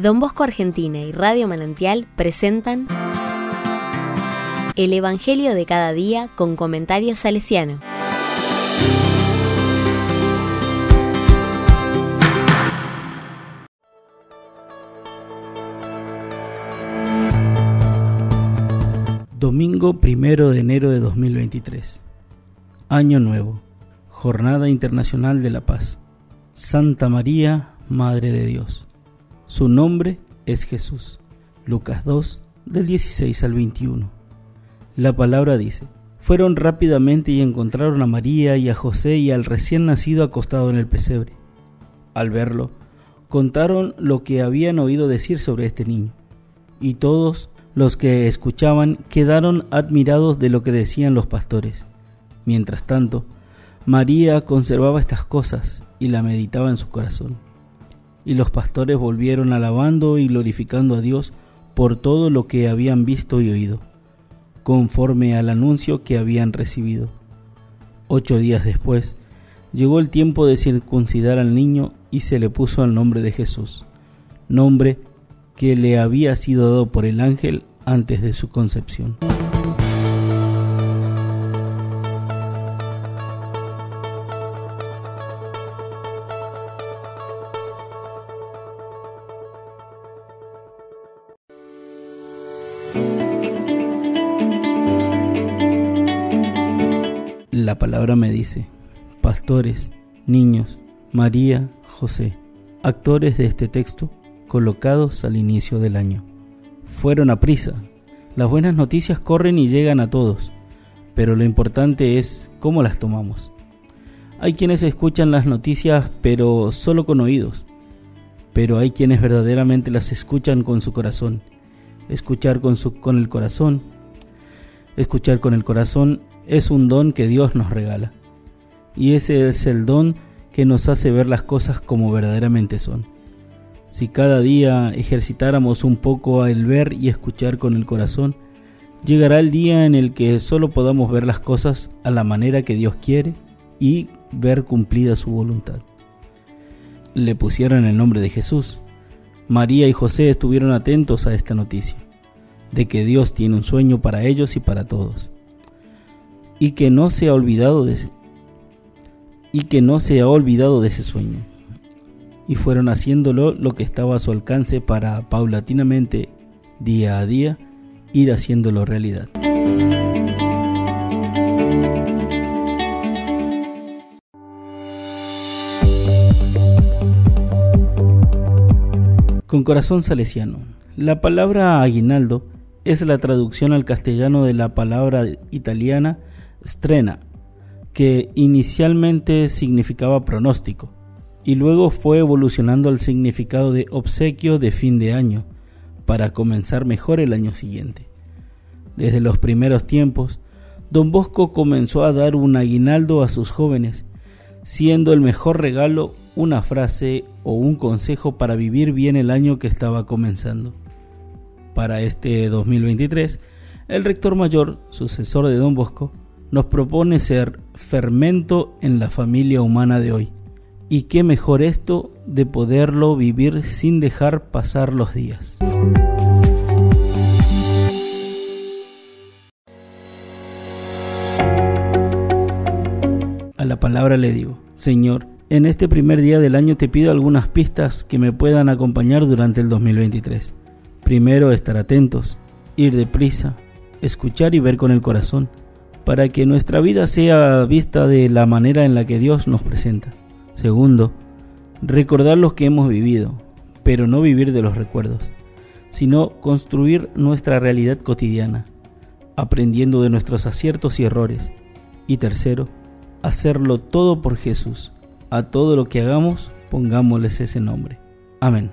Don Bosco Argentina y Radio Manantial presentan El Evangelio de cada día con comentarios salesiano. Domingo primero de enero de 2023. Año Nuevo. Jornada Internacional de la Paz. Santa María, Madre de Dios. Su nombre es Jesús. Lucas 2, del 16 al 21. La palabra dice, fueron rápidamente y encontraron a María y a José y al recién nacido acostado en el pesebre. Al verlo, contaron lo que habían oído decir sobre este niño, y todos los que escuchaban quedaron admirados de lo que decían los pastores. Mientras tanto, María conservaba estas cosas y la meditaba en su corazón. Y los pastores volvieron alabando y glorificando a Dios por todo lo que habían visto y oído, conforme al anuncio que habían recibido. Ocho días después, llegó el tiempo de circuncidar al niño y se le puso el nombre de Jesús, nombre que le había sido dado por el ángel antes de su concepción. La palabra me dice, pastores, niños, María, José, actores de este texto colocados al inicio del año. Fueron a prisa. Las buenas noticias corren y llegan a todos, pero lo importante es cómo las tomamos. Hay quienes escuchan las noticias pero solo con oídos, pero hay quienes verdaderamente las escuchan con su corazón. Escuchar con, su, con el corazón. Escuchar con el corazón es un don que Dios nos regala. Y ese es el don que nos hace ver las cosas como verdaderamente son. Si cada día ejercitáramos un poco el ver y escuchar con el corazón, llegará el día en el que solo podamos ver las cosas a la manera que Dios quiere y ver cumplida su voluntad. Le pusieron el nombre de Jesús. María y José estuvieron atentos a esta noticia, de que Dios tiene un sueño para ellos y para todos y que no se ha olvidado de y que no se ha olvidado de ese sueño. Y fueron haciéndolo lo que estaba a su alcance para paulatinamente, día a día, ir haciéndolo realidad. Con corazón salesiano. La palabra aguinaldo es la traducción al castellano de la palabra italiana Strena, que inicialmente significaba pronóstico, y luego fue evolucionando al significado de obsequio de fin de año, para comenzar mejor el año siguiente. Desde los primeros tiempos, don Bosco comenzó a dar un aguinaldo a sus jóvenes, siendo el mejor regalo una frase o un consejo para vivir bien el año que estaba comenzando. Para este 2023, el rector mayor, sucesor de don Bosco, nos propone ser fermento en la familia humana de hoy. Y qué mejor esto de poderlo vivir sin dejar pasar los días. A la palabra le digo, Señor, en este primer día del año te pido algunas pistas que me puedan acompañar durante el 2023. Primero, estar atentos, ir deprisa, escuchar y ver con el corazón para que nuestra vida sea vista de la manera en la que Dios nos presenta. Segundo, recordar los que hemos vivido, pero no vivir de los recuerdos, sino construir nuestra realidad cotidiana, aprendiendo de nuestros aciertos y errores. Y tercero, hacerlo todo por Jesús. A todo lo que hagamos, pongámosles ese nombre. Amén.